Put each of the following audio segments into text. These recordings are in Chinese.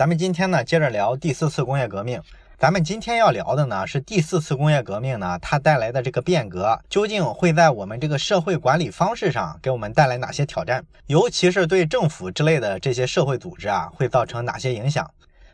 咱们今天呢，接着聊第四次工业革命。咱们今天要聊的呢，是第四次工业革命呢，它带来的这个变革，究竟会在我们这个社会管理方式上给我们带来哪些挑战？尤其是对政府之类的这些社会组织啊，会造成哪些影响？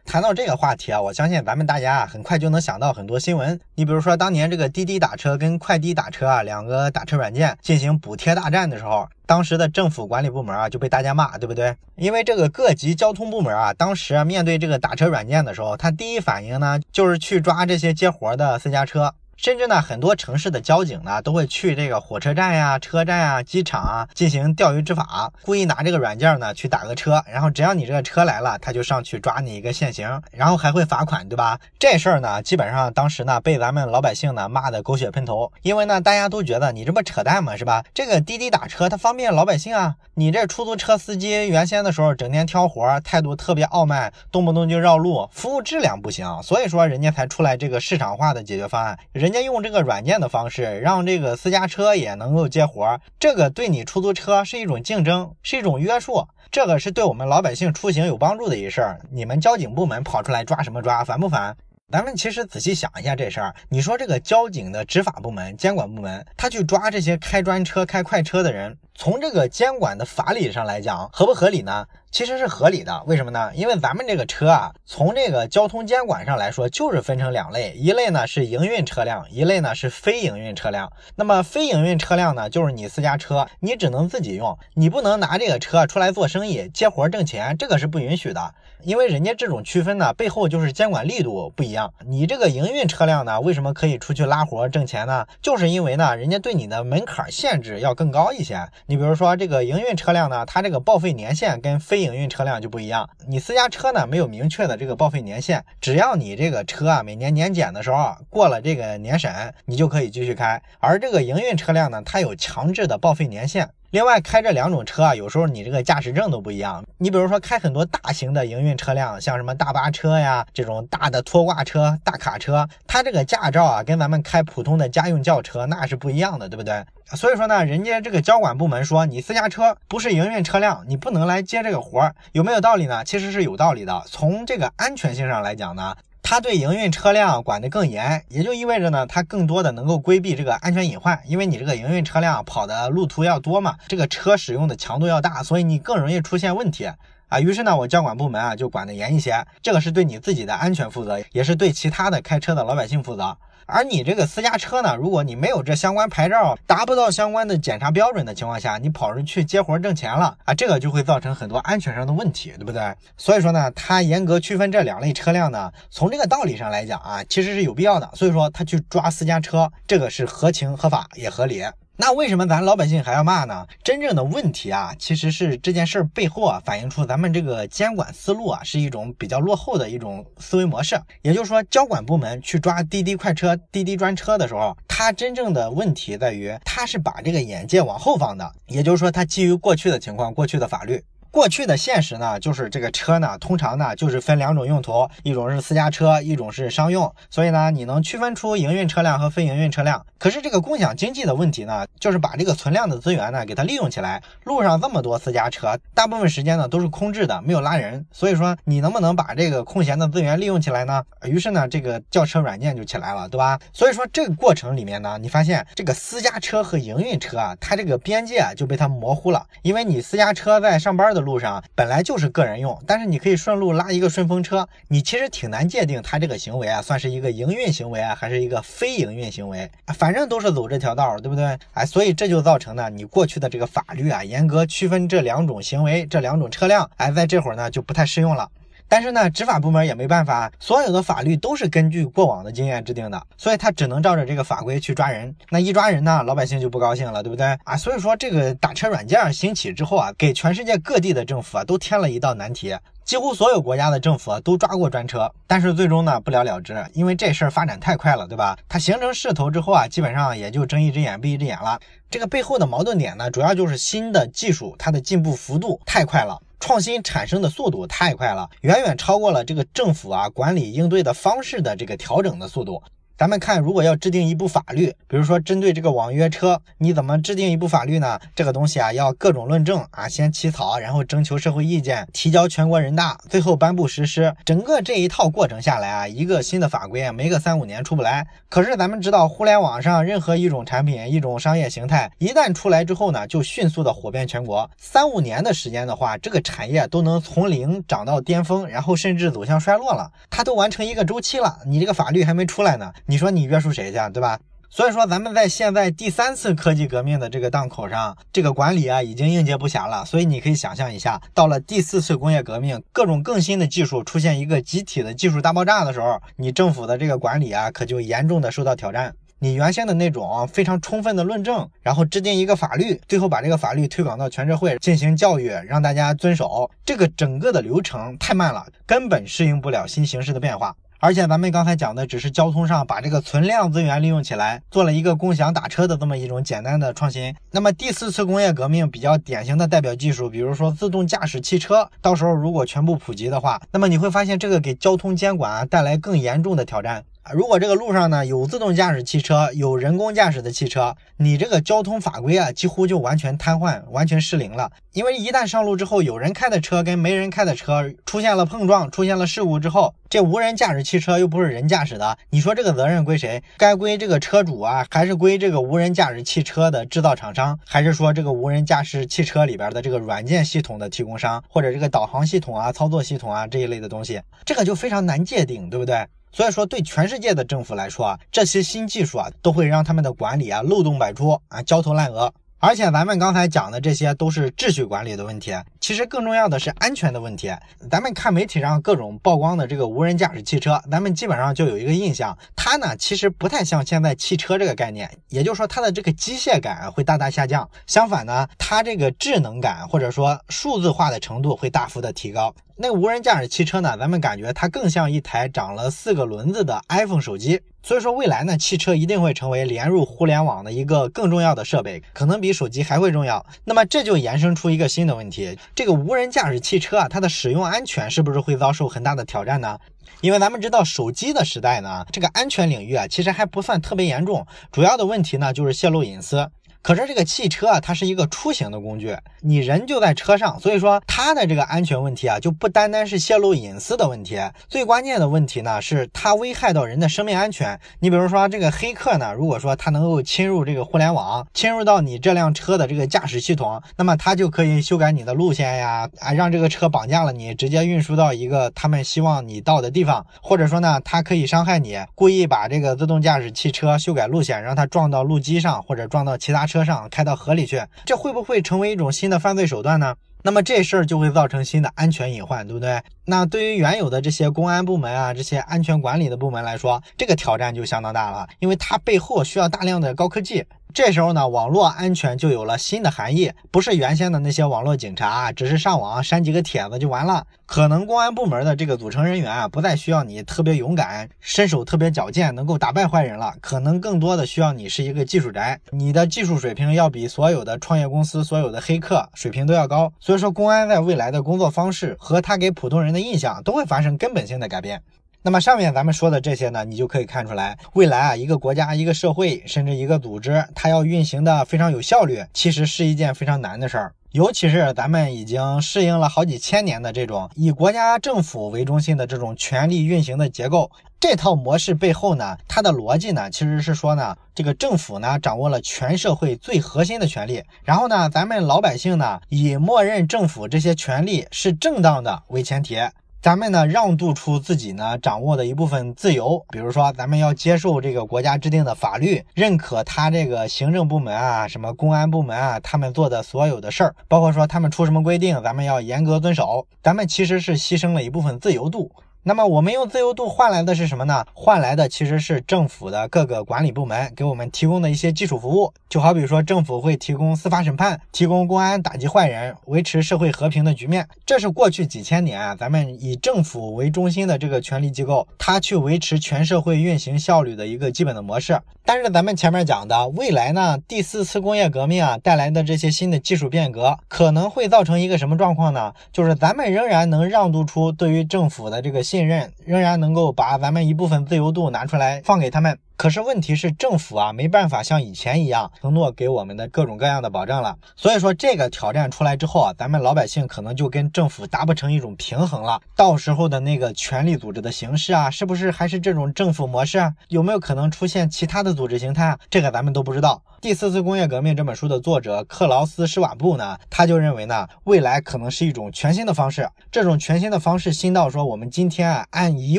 谈到这个话题啊，我相信咱们大家啊，很快就能想到很多新闻。你比如说，当年这个滴滴打车跟快滴打车啊，两个打车软件进行补贴大战的时候，当时的政府管理部门啊，就被大家骂，对不对？因为这个各级交通部门啊，当时啊，面对这个打车软件的时候，他第一反应呢，就是去抓这些接活的私家车。甚至呢，很多城市的交警呢，都会去这个火车站呀、车站啊、机场啊进行钓鱼执法，故意拿这个软件呢去打个车，然后只要你这个车来了，他就上去抓你一个现行，然后还会罚款，对吧？这事儿呢，基本上当时呢被咱们老百姓呢骂的狗血喷头，因为呢大家都觉得你这不扯淡吗？是吧？这个滴滴打车它方便老百姓啊，你这出租车司机原先的时候整天挑活，态度特别傲慢，动不动就绕路，服务质量不行，所以说人家才出来这个市场化的解决方案。人家用这个软件的方式，让这个私家车也能够接活儿，这个对你出租车是一种竞争，是一种约束，这个是对我们老百姓出行有帮助的一事儿。你们交警部门跑出来抓什么抓，烦不烦？咱们其实仔细想一下这事儿，你说这个交警的执法部门、监管部门，他去抓这些开专车、开快车的人，从这个监管的法理上来讲，合不合理呢？其实是合理的，为什么呢？因为咱们这个车啊，从这个交通监管上来说，就是分成两类，一类呢是营运车辆，一类呢是非营运车辆。那么非营运车辆呢，就是你私家车，你只能自己用，你不能拿这个车出来做生意、接活挣钱，这个是不允许的。因为人家这种区分呢，背后就是监管力度不一样。你这个营运车辆呢，为什么可以出去拉活挣钱呢？就是因为呢，人家对你的门槛限制要更高一些。你比如说这个营运车辆呢，它这个报废年限跟非营运车辆就不一样。你私家车呢，没有明确的这个报废年限，只要你这个车啊每年年检的时候过了这个年审，你就可以继续开。而这个营运车辆呢，它有强制的报废年限。另外，开这两种车啊，有时候你这个驾驶证都不一样。你比如说，开很多大型的营运车辆，像什么大巴车呀，这种大的拖挂车、大卡车，它这个驾照啊，跟咱们开普通的家用轿车那是不一样的，对不对？所以说呢，人家这个交管部门说你私家车不是营运车辆，你不能来接这个活儿，有没有道理呢？其实是有道理的。从这个安全性上来讲呢。它对营运车辆管得更严，也就意味着呢，它更多的能够规避这个安全隐患，因为你这个营运车辆跑的路途要多嘛，这个车使用的强度要大，所以你更容易出现问题。啊。于是呢，我交管部门啊就管得严一些，这个是对你自己的安全负责，也是对其他的开车的老百姓负责。而你这个私家车呢，如果你没有这相关牌照，达不到相关的检查标准的情况下，你跑出去接活挣钱了啊，这个就会造成很多安全上的问题，对不对？所以说呢，他严格区分这两类车辆呢，从这个道理上来讲啊，其实是有必要的。所以说他去抓私家车，这个是合情合法也合理。那为什么咱老百姓还要骂呢？真正的问题啊，其实是这件事儿背后啊，反映出咱们这个监管思路啊，是一种比较落后的一种思维模式。也就是说，交管部门去抓滴滴快车、滴滴专车的时候，它真正的问题在于，它是把这个眼界往后放的。也就是说，它基于过去的情况、过去的法律。过去的现实呢，就是这个车呢，通常呢就是分两种用途，一种是私家车，一种是商用。所以呢，你能区分出营运车辆和非营运车辆。可是这个共享经济的问题呢，就是把这个存量的资源呢给它利用起来。路上这么多私家车，大部分时间呢都是空置的，没有拉人。所以说你能不能把这个空闲的资源利用起来呢？于是呢，这个叫车软件就起来了，对吧？所以说这个过程里面呢，你发现这个私家车和营运车啊，它这个边界啊就被它模糊了，因为你私家车在上班的。路上本来就是个人用，但是你可以顺路拉一个顺风车，你其实挺难界定他这个行为啊，算是一个营运行为啊，还是一个非营运行为？反正都是走这条道，对不对？哎，所以这就造成呢，你过去的这个法律啊，严格区分这两种行为，这两种车辆，哎，在这会儿呢就不太适用了。但是呢，执法部门也没办法，所有的法律都是根据过往的经验制定的，所以他只能照着这个法规去抓人。那一抓人呢，老百姓就不高兴了，对不对啊？所以说这个打车软件兴起之后啊，给全世界各地的政府啊都添了一道难题。几乎所有国家的政府啊都抓过专车，但是最终呢不了了之，因为这事儿发展太快了，对吧？它形成势头之后啊，基本上也就睁一只眼闭一只眼了。这个背后的矛盾点呢，主要就是新的技术它的进步幅度太快了。创新产生的速度太快了，远远超过了这个政府啊管理应对的方式的这个调整的速度。咱们看，如果要制定一部法律，比如说针对这个网约车，你怎么制定一部法律呢？这个东西啊，要各种论证啊，先起草，然后征求社会意见，提交全国人大，最后颁布实施。整个这一套过程下来啊，一个新的法规啊，没个三五年出不来。可是咱们知道，互联网上任何一种产品、一种商业形态，一旦出来之后呢，就迅速的火遍全国。三五年的时间的话，这个产业都能从零涨到巅峰，然后甚至走向衰落了，它都完成一个周期了。你这个法律还没出来呢。你说你约束谁去，对吧？所以说，咱们在现在第三次科技革命的这个档口上，这个管理啊已经应接不暇了。所以你可以想象一下，到了第四次工业革命，各种更新的技术出现一个集体的技术大爆炸的时候，你政府的这个管理啊，可就严重的受到挑战。你原先的那种非常充分的论证，然后制定一个法律，最后把这个法律推广到全社会进行教育，让大家遵守，这个整个的流程太慢了，根本适应不了新形势的变化。而且咱们刚才讲的只是交通上把这个存量资源利用起来，做了一个共享打车的这么一种简单的创新。那么第四次工业革命比较典型的代表技术，比如说自动驾驶汽车，到时候如果全部普及的话，那么你会发现这个给交通监管啊带来更严重的挑战。如果这个路上呢有自动驾驶汽车，有人工驾驶的汽车，你这个交通法规啊几乎就完全瘫痪，完全失灵了。因为一旦上路之后，有人开的车跟没人开的车出现了碰撞，出现了事故之后，这无人驾驶汽车又不是人驾驶的，你说这个责任归谁？该归这个车主啊，还是归这个无人驾驶汽车的制造厂商，还是说这个无人驾驶汽车里边的这个软件系统的提供商，或者这个导航系统啊、操作系统啊这一类的东西？这个就非常难界定，对不对？所以说，对全世界的政府来说啊，这些新技术啊，都会让他们的管理啊漏洞百出啊，焦头烂额。而且咱们刚才讲的这些都是秩序管理的问题，其实更重要的是安全的问题。咱们看媒体上各种曝光的这个无人驾驶汽车，咱们基本上就有一个印象，它呢其实不太像现在汽车这个概念，也就是说它的这个机械感会大大下降。相反呢，它这个智能感或者说数字化的程度会大幅的提高。那个无人驾驶汽车呢，咱们感觉它更像一台长了四个轮子的 iPhone 手机。所以说，未来呢，汽车一定会成为连入互联网的一个更重要的设备，可能比手机还会重要。那么这就延伸出一个新的问题：这个无人驾驶汽车啊，它的使用安全是不是会遭受很大的挑战呢？因为咱们知道，手机的时代呢，这个安全领域啊，其实还不算特别严重，主要的问题呢，就是泄露隐私。可是这个汽车啊，它是一个出行的工具，你人就在车上，所以说它的这个安全问题啊，就不单单是泄露隐私的问题，最关键的问题呢，是它危害到人的生命安全。你比如说这个黑客呢，如果说他能够侵入这个互联网，侵入到你这辆车的这个驾驶系统，那么他就可以修改你的路线呀，啊，让这个车绑架了你，直接运输到一个他们希望你到的地方，或者说呢，他可以伤害你，故意把这个自动驾驶汽车修改路线，让它撞到路基上，或者撞到其他车。车上开到河里去，这会不会成为一种新的犯罪手段呢？那么这事儿就会造成新的安全隐患，对不对？那对于原有的这些公安部门啊，这些安全管理的部门来说，这个挑战就相当大了，因为它背后需要大量的高科技。这时候呢，网络安全就有了新的含义，不是原先的那些网络警察，只是上网删几个帖子就完了。可能公安部门的这个组成人员啊，不再需要你特别勇敢，身手特别矫健，能够打败坏人了。可能更多的需要你是一个技术宅，你的技术水平要比所有的创业公司、所有的黑客水平都要高。所以说，公安在未来的工作方式和他给普通人的印象都会发生根本性的改变。那么上面咱们说的这些呢，你就可以看出来，未来啊，一个国家、一个社会，甚至一个组织，它要运行的非常有效率，其实是一件非常难的事儿。尤其是咱们已经适应了好几千年的这种以国家政府为中心的这种权力运行的结构，这套模式背后呢，它的逻辑呢，其实是说呢，这个政府呢掌握了全社会最核心的权利，然后呢，咱们老百姓呢以默认政府这些权利是正当的为前提。咱们呢，让渡出自己呢掌握的一部分自由，比如说，咱们要接受这个国家制定的法律，认可他这个行政部门啊，什么公安部门啊，他们做的所有的事儿，包括说他们出什么规定，咱们要严格遵守。咱们其实是牺牲了一部分自由度。那么我们用自由度换来的是什么呢？换来的其实是政府的各个管理部门给我们提供的一些基础服务，就好比说政府会提供司法审判，提供公安打击坏人，维持社会和平的局面。这是过去几千年啊，咱们以政府为中心的这个权力机构，它去维持全社会运行效率的一个基本的模式。但是咱们前面讲的未来呢，第四次工业革命啊带来的这些新的技术变革，可能会造成一个什么状况呢？就是咱们仍然能让渡出对于政府的这个新信任，仍然能够把咱们一部分自由度拿出来放给他们。可是问题是，政府啊没办法像以前一样承诺给我们的各种各样的保障了。所以说，这个挑战出来之后啊，咱们老百姓可能就跟政府达不成一种平衡了。到时候的那个权力组织的形式啊，是不是还是这种政府模式啊？有没有可能出现其他的组织形态啊？这个咱们都不知道。第四次工业革命这本书的作者克劳斯·施瓦布呢，他就认为呢，未来可能是一种全新的方式。这种全新的方式新到说，我们今天啊，按以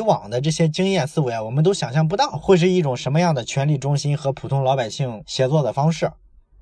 往的这些经验思维啊，我们都想象不到会是一种什什么样的权力中心和普通老百姓协作的方式。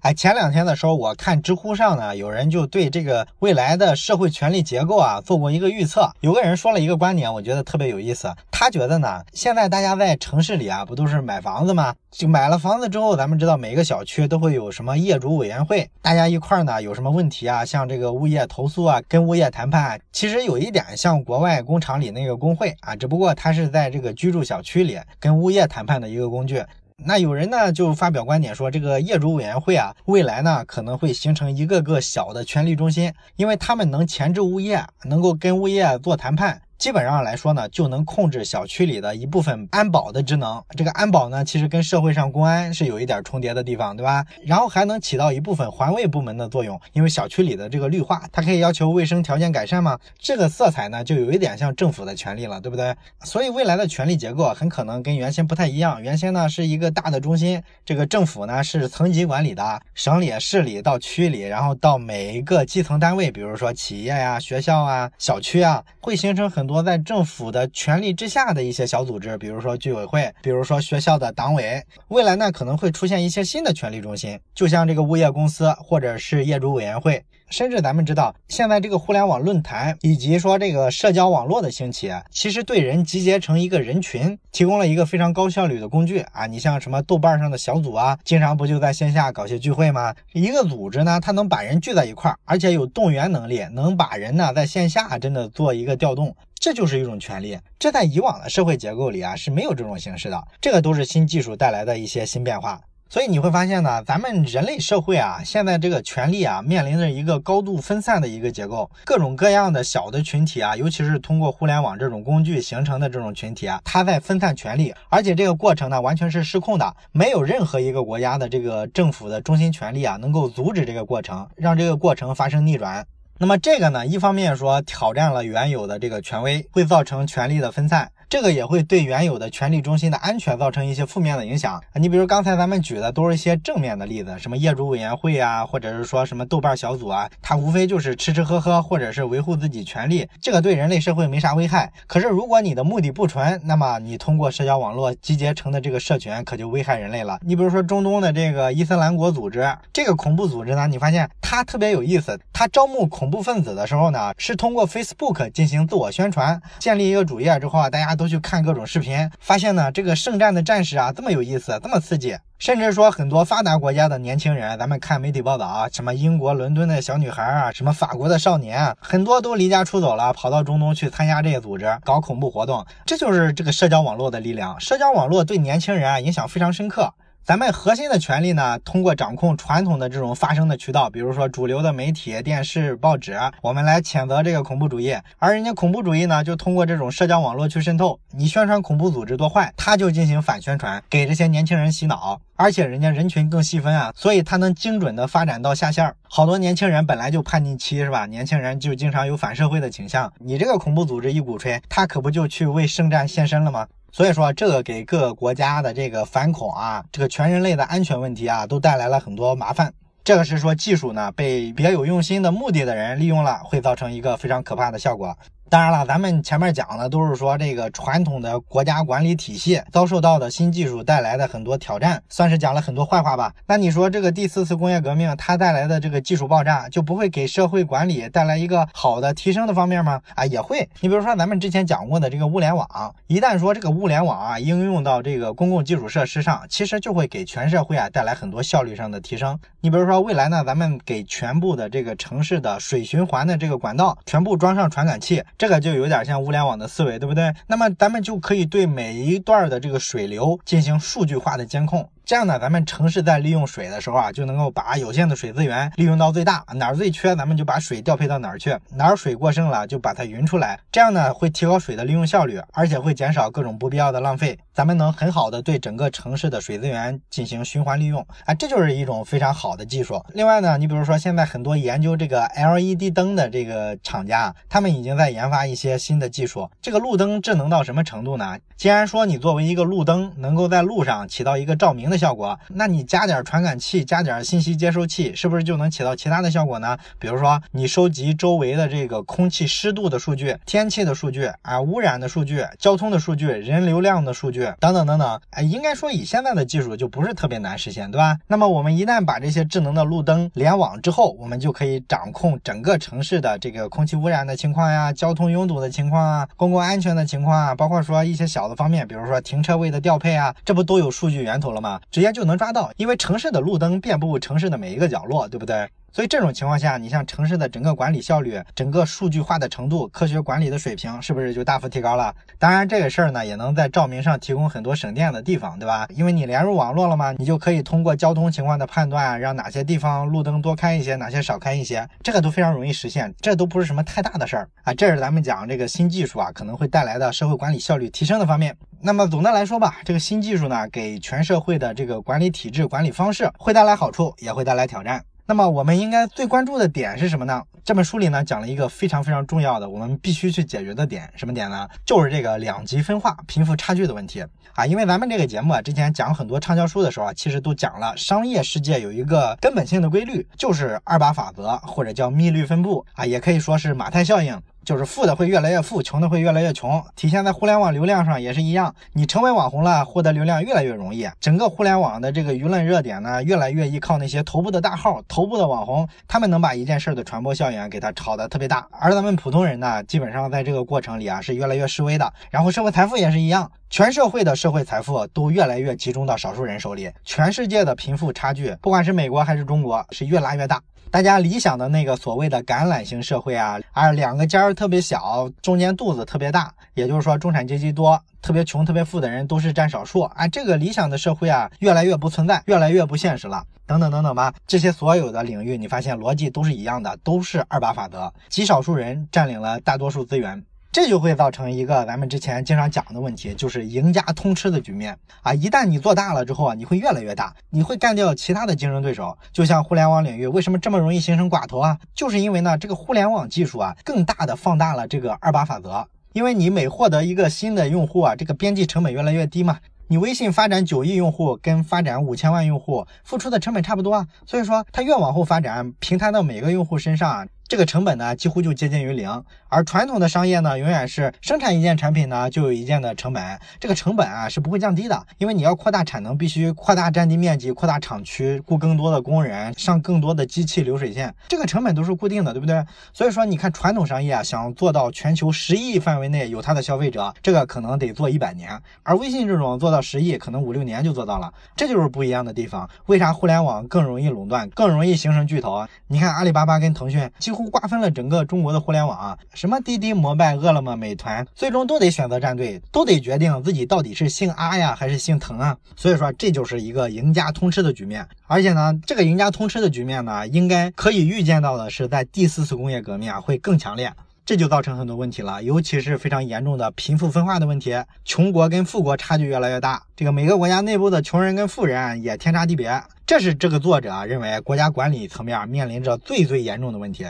哎，前两天的时候，我看知乎上呢，有人就对这个未来的社会权力结构啊做过一个预测。有个人说了一个观点，我觉得特别有意思。他觉得呢，现在大家在城市里啊，不都是买房子吗？就买了房子之后，咱们知道每个小区都会有什么业主委员会，大家一块儿呢有什么问题啊，像这个物业投诉啊，跟物业谈判。其实有一点像国外工厂里那个工会啊，只不过它是在这个居住小区里跟物业谈判的一个工具。那有人呢就发表观点说，这个业主委员会啊，未来呢可能会形成一个个小的权力中心，因为他们能钳制物业，能够跟物业做谈判。基本上来说呢，就能控制小区里的一部分安保的职能。这个安保呢，其实跟社会上公安是有一点重叠的地方，对吧？然后还能起到一部分环卫部门的作用，因为小区里的这个绿化，它可以要求卫生条件改善嘛。这个色彩呢，就有一点像政府的权利了，对不对？所以未来的权力结构很可能跟原先不太一样。原先呢是一个大的中心，这个政府呢是层级管理的，省里、市里到区里，然后到每一个基层单位，比如说企业呀、学校啊、小区啊，会形成很。多在政府的权力之下的一些小组织，比如说居委会，比如说学校的党委，未来呢可能会出现一些新的权力中心，就像这个物业公司或者是业主委员会。甚至咱们知道，现在这个互联网论坛以及说这个社交网络的兴起，其实对人集结成一个人群提供了一个非常高效率的工具啊！你像什么豆瓣上的小组啊，经常不就在线下搞些聚会吗？一个组织呢，它能把人聚在一块儿，而且有动员能力，能把人呢在线下真的做一个调动，这就是一种权利。这在以往的社会结构里啊是没有这种形式的，这个都是新技术带来的一些新变化。所以你会发现呢，咱们人类社会啊，现在这个权力啊，面临着一个高度分散的一个结构，各种各样的小的群体啊，尤其是通过互联网这种工具形成的这种群体啊，它在分散权力，而且这个过程呢，完全是失控的，没有任何一个国家的这个政府的中心权力啊，能够阻止这个过程，让这个过程发生逆转。那么这个呢，一方面说挑战了原有的这个权威，会造成权力的分散。这个也会对原有的权力中心的安全造成一些负面的影响！你比如刚才咱们举的都是一些正面的例子，什么业主委员会啊，或者是说什么豆瓣小组啊，它无非就是吃吃喝喝，或者是维护自己权利，这个对人类社会没啥危害。可是如果你的目的不纯，那么你通过社交网络集结成的这个社群可就危害人类了。你比如说中东的这个伊斯兰国组织，这个恐怖组织呢，你发现它特别有意思，它招募恐怖分子的时候呢，是通过 Facebook 进行自我宣传，建立一个主页之后啊，大家。都去看各种视频，发现呢，这个圣战的战士啊，这么有意思，这么刺激，甚至说很多发达国家的年轻人，咱们看媒体报道啊，什么英国伦敦的小女孩啊，什么法国的少年啊，很多都离家出走了，跑到中东去参加这些组织，搞恐怖活动。这就是这个社交网络的力量，社交网络对年轻人啊影响非常深刻。咱们核心的权利呢，通过掌控传统的这种发声的渠道，比如说主流的媒体、电视、报纸，我们来谴责这个恐怖主义。而人家恐怖主义呢，就通过这种社交网络去渗透。你宣传恐怖组织多坏，他就进行反宣传，给这些年轻人洗脑。而且人家人群更细分啊，所以他能精准的发展到下线。好多年轻人本来就叛逆期是吧？年轻人就经常有反社会的倾向。你这个恐怖组织一鼓吹，他可不就去为圣战献身了吗？所以说，这个给各个国家的这个反恐啊，这个全人类的安全问题啊，都带来了很多麻烦。这个是说技术呢被别有用心的目的的人利用了，会造成一个非常可怕的效果。当然了，咱们前面讲的都是说这个传统的国家管理体系遭受到的新技术带来的很多挑战，算是讲了很多坏话吧。那你说这个第四次工业革命它带来的这个技术爆炸，就不会给社会管理带来一个好的提升的方面吗？啊，也会。你比如说咱们之前讲过的这个物联网，一旦说这个物联网啊应用到这个公共基础设施上，其实就会给全社会啊带来很多效率上的提升。你比如说未来呢，咱们给全部的这个城市的水循环的这个管道全部装上传感器。这个就有点像物联网的思维，对不对？那么咱们就可以对每一段的这个水流进行数据化的监控。这样呢，咱们城市在利用水的时候啊，就能够把有限的水资源利用到最大。哪儿最缺，咱们就把水调配到哪儿去；哪儿水过剩了，就把它匀出来。这样呢，会提高水的利用效率，而且会减少各种不必要的浪费。咱们能很好的对整个城市的水资源进行循环利用啊，这就是一种非常好的技术。另外呢，你比如说现在很多研究这个 LED 灯的这个厂家，他们已经在研发一些新的技术。这个路灯智能到什么程度呢？既然说你作为一个路灯能够在路上起到一个照明的效果，那你加点传感器，加点信息接收器，是不是就能起到其他的效果呢？比如说你收集周围的这个空气湿度的数据、天气的数据啊、污染的数据、交通的数据、人流量的数据等等等等，哎，应该说以现在的技术就不是特别难实现，对吧？那么我们一旦把这些智能的路灯联网之后，我们就可以掌控整个城市的这个空气污染的情况呀、交通拥堵的情况啊、公共安全的情况啊，包括说一些小。的方面，比如说停车位的调配啊，这不都有数据源头了吗？直接就能抓到，因为城市的路灯遍布城市的每一个角落，对不对？所以这种情况下，你像城市的整个管理效率、整个数据化的程度、科学管理的水平，是不是就大幅提高了？当然，这个事儿呢，也能在照明上提供很多省电的地方，对吧？因为你连入网络了嘛，你就可以通过交通情况的判断，让哪些地方路灯多开一些，哪些少开一些，这个都非常容易实现，这都不是什么太大的事儿啊。这是咱们讲这个新技术啊，可能会带来的社会管理效率提升的方面。那么总的来说吧，这个新技术呢，给全社会的这个管理体制、管理方式会带来好处，也会带来挑战。那么我们应该最关注的点是什么呢？这本书里呢讲了一个非常非常重要的，我们必须去解决的点，什么点呢？就是这个两极分化、贫富差距的问题啊。因为咱们这个节目啊，之前讲很多畅销书的时候啊，其实都讲了商业世界有一个根本性的规律，就是二八法则或者叫密律分布啊，也可以说是马太效应。就是富的会越来越富，穷的会越来越穷。体现在互联网流量上也是一样，你成为网红了，获得流量越来越容易。整个互联网的这个舆论热点呢，越来越依靠那些头部的大号、头部的网红，他们能把一件事的传播效应给它炒得特别大。而咱们普通人呢，基本上在这个过程里啊，是越来越示威的。然后社会财富也是一样，全社会的社会财富都越来越集中到少数人手里。全世界的贫富差距，不管是美国还是中国，是越拉越大。大家理想的那个所谓的橄榄型社会啊，啊，两个尖儿特别小，中间肚子特别大，也就是说中产阶级多，特别穷、特别富的人都是占少数啊。这个理想的社会啊，越来越不存在，越来越不现实了。等等等等吧，这些所有的领域，你发现逻辑都是一样的，都是二八法则，极少数人占领了大多数资源。这就会造成一个咱们之前经常讲的问题，就是赢家通吃的局面啊！一旦你做大了之后啊，你会越来越大，你会干掉其他的竞争对手。就像互联网领域为什么这么容易形成寡头啊？就是因为呢，这个互联网技术啊，更大的放大了这个二八法则。因为你每获得一个新的用户啊，这个边际成本越来越低嘛。你微信发展九亿用户，跟发展五千万用户付出的成本差不多啊。所以说，它越往后发展，平摊到每个用户身上。这个成本呢，几乎就接近于零，而传统的商业呢，永远是生产一件产品呢，就有一件的成本，这个成本啊是不会降低的，因为你要扩大产能，必须扩大占地面积，扩大厂区，雇更多的工人，上更多的机器流水线，这个成本都是固定的，对不对？所以说，你看传统商业啊，想做到全球十亿范围内有它的消费者，这个可能得做一百年，而微信这种做到十亿，可能五六年就做到了，这就是不一样的地方。为啥互联网更容易垄断，更容易形成巨头啊？你看阿里巴巴跟腾讯几乎。乎瓜分了整个中国的互联网啊，什么滴滴、摩拜、饿了么、美团，最终都得选择站队，都得决定自己到底是姓阿呀还是姓腾啊。所以说，这就是一个赢家通吃的局面。而且呢，这个赢家通吃的局面呢，应该可以预见到的是，在第四次工业革命啊会更强烈，这就造成很多问题了，尤其是非常严重的贫富分化的问题，穷国跟富国差距越来越大，这个每个国家内部的穷人跟富人也天差地别，这是这个作者啊认为国家管理层面面临着最最严重的问题。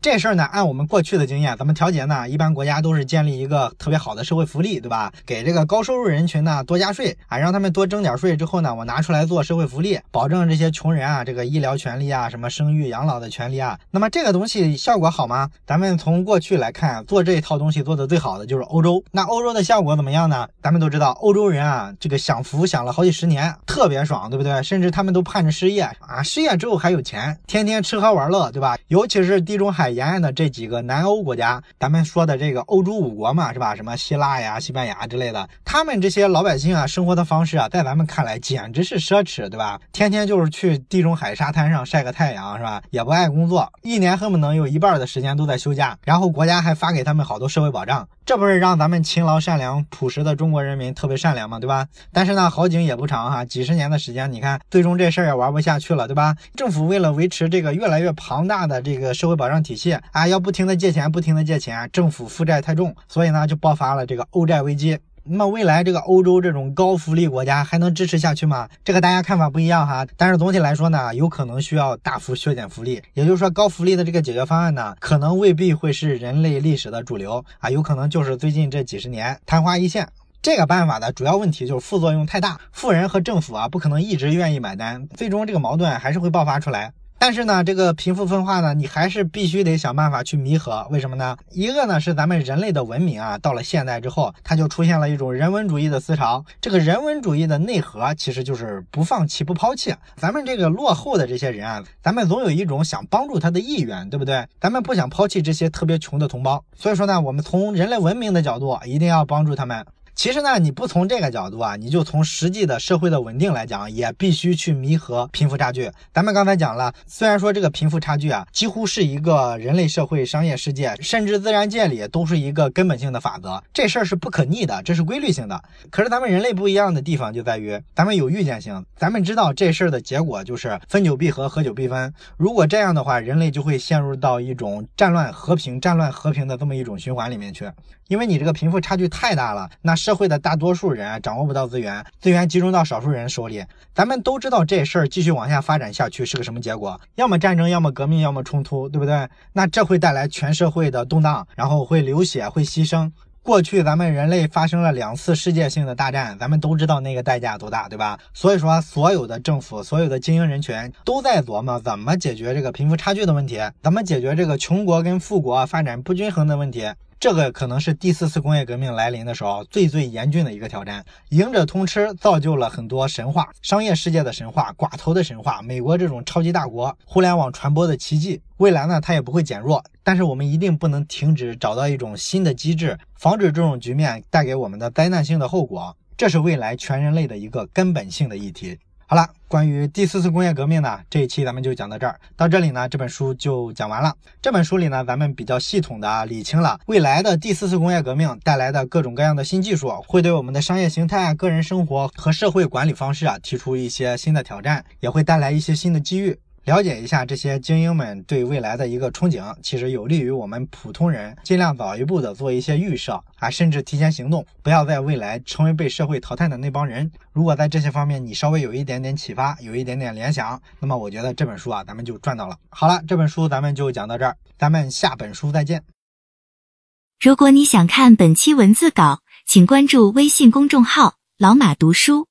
这事儿呢，按我们过去的经验，怎么调节呢？一般国家都是建立一个特别好的社会福利，对吧？给这个高收入人群呢多加税啊，让他们多征点税之后呢，我拿出来做社会福利，保证这些穷人啊这个医疗权利啊，什么生育养老的权利啊。那么这个东西效果好吗？咱们从过去来看，做这一套东西做的最好的就是欧洲。那欧洲的效果怎么样呢？咱们都知道，欧洲人啊这个享福享了好几十年，特别爽，对不对？甚至他们都盼着失业啊，失业之后还有钱，天天吃喝玩乐，对吧？尤其是地中海。沿岸的这几个南欧国家，咱们说的这个欧洲五国嘛，是吧？什么希腊呀、西班牙之类的，他们这些老百姓啊，生活的方式啊，在咱们看来简直是奢侈，对吧？天天就是去地中海沙滩上晒个太阳，是吧？也不爱工作，一年恨不能有一半的时间都在休假，然后国家还发给他们好多社会保障。这不是让咱们勤劳善良、朴实的中国人民特别善良吗？对吧？但是呢，好景也不长哈，几十年的时间，你看，最终这事儿也玩不下去了，对吧？政府为了维持这个越来越庞大的这个社会保障体系啊，要不停的借钱，不停的借钱，政府负债太重，所以呢，就爆发了这个欧债危机。那么未来这个欧洲这种高福利国家还能支持下去吗？这个大家看法不一样哈。但是总体来说呢，有可能需要大幅削减福利。也就是说，高福利的这个解决方案呢，可能未必会是人类历史的主流啊，有可能就是最近这几十年昙花一现。这个办法的主要问题就是副作用太大，富人和政府啊不可能一直愿意买单，最终这个矛盾还是会爆发出来。但是呢，这个贫富分化呢，你还是必须得想办法去弥合。为什么呢？一个呢是咱们人类的文明啊，到了现代之后，它就出现了一种人文主义的思潮。这个人文主义的内核其实就是不放弃、不抛弃。咱们这个落后的这些人啊，咱们总有一种想帮助他的意愿，对不对？咱们不想抛弃这些特别穷的同胞。所以说呢，我们从人类文明的角度，一定要帮助他们。其实呢，你不从这个角度啊，你就从实际的社会的稳定来讲，也必须去弥合贫富差距。咱们刚才讲了，虽然说这个贫富差距啊，几乎是一个人类社会、商业世界，甚至自然界里都是一个根本性的法则，这事儿是不可逆的，这是规律性的。可是咱们人类不一样的地方就在于，咱们有预见性，咱们知道这事儿的结果就是分久必合，合久必分。如果这样的话，人类就会陷入到一种战乱和平、战乱和平的这么一种循环里面去，因为你这个贫富差距太大了，那。社会的大多数人掌握不到资源，资源集中到少数人手里。咱们都知道这事儿继续往下发展下去是个什么结果？要么战争，要么革命，要么冲突，对不对？那这会带来全社会的动荡，然后会流血，会牺牲。过去咱们人类发生了两次世界性的大战，咱们都知道那个代价多大，对吧？所以说，所有的政府，所有的精英人群都在琢磨怎么解决这个贫富差距的问题，怎么解决这个穷国跟富国发展不均衡的问题。这个可能是第四次工业革命来临的时候最最严峻的一个挑战。赢者通吃造就了很多神话，商业世界的神话，寡头的神话，美国这种超级大国，互联网传播的奇迹。未来呢，它也不会减弱。但是我们一定不能停止，找到一种新的机制，防止这种局面带给我们的灾难性的后果。这是未来全人类的一个根本性的议题。好了，关于第四次工业革命呢，这一期咱们就讲到这儿。到这里呢，这本书就讲完了。这本书里呢，咱们比较系统的理清了未来的第四次工业革命带来的各种各样的新技术，会对我们的商业形态、个人生活和社会管理方式啊提出一些新的挑战，也会带来一些新的机遇。了解一下这些精英们对未来的一个憧憬，其实有利于我们普通人尽量早一步的做一些预设啊，甚至提前行动，不要在未来成为被社会淘汰的那帮人。如果在这些方面你稍微有一点点启发，有一点点联想，那么我觉得这本书啊，咱们就赚到了。好了，这本书咱们就讲到这儿，咱们下本书再见。如果你想看本期文字稿，请关注微信公众号“老马读书”。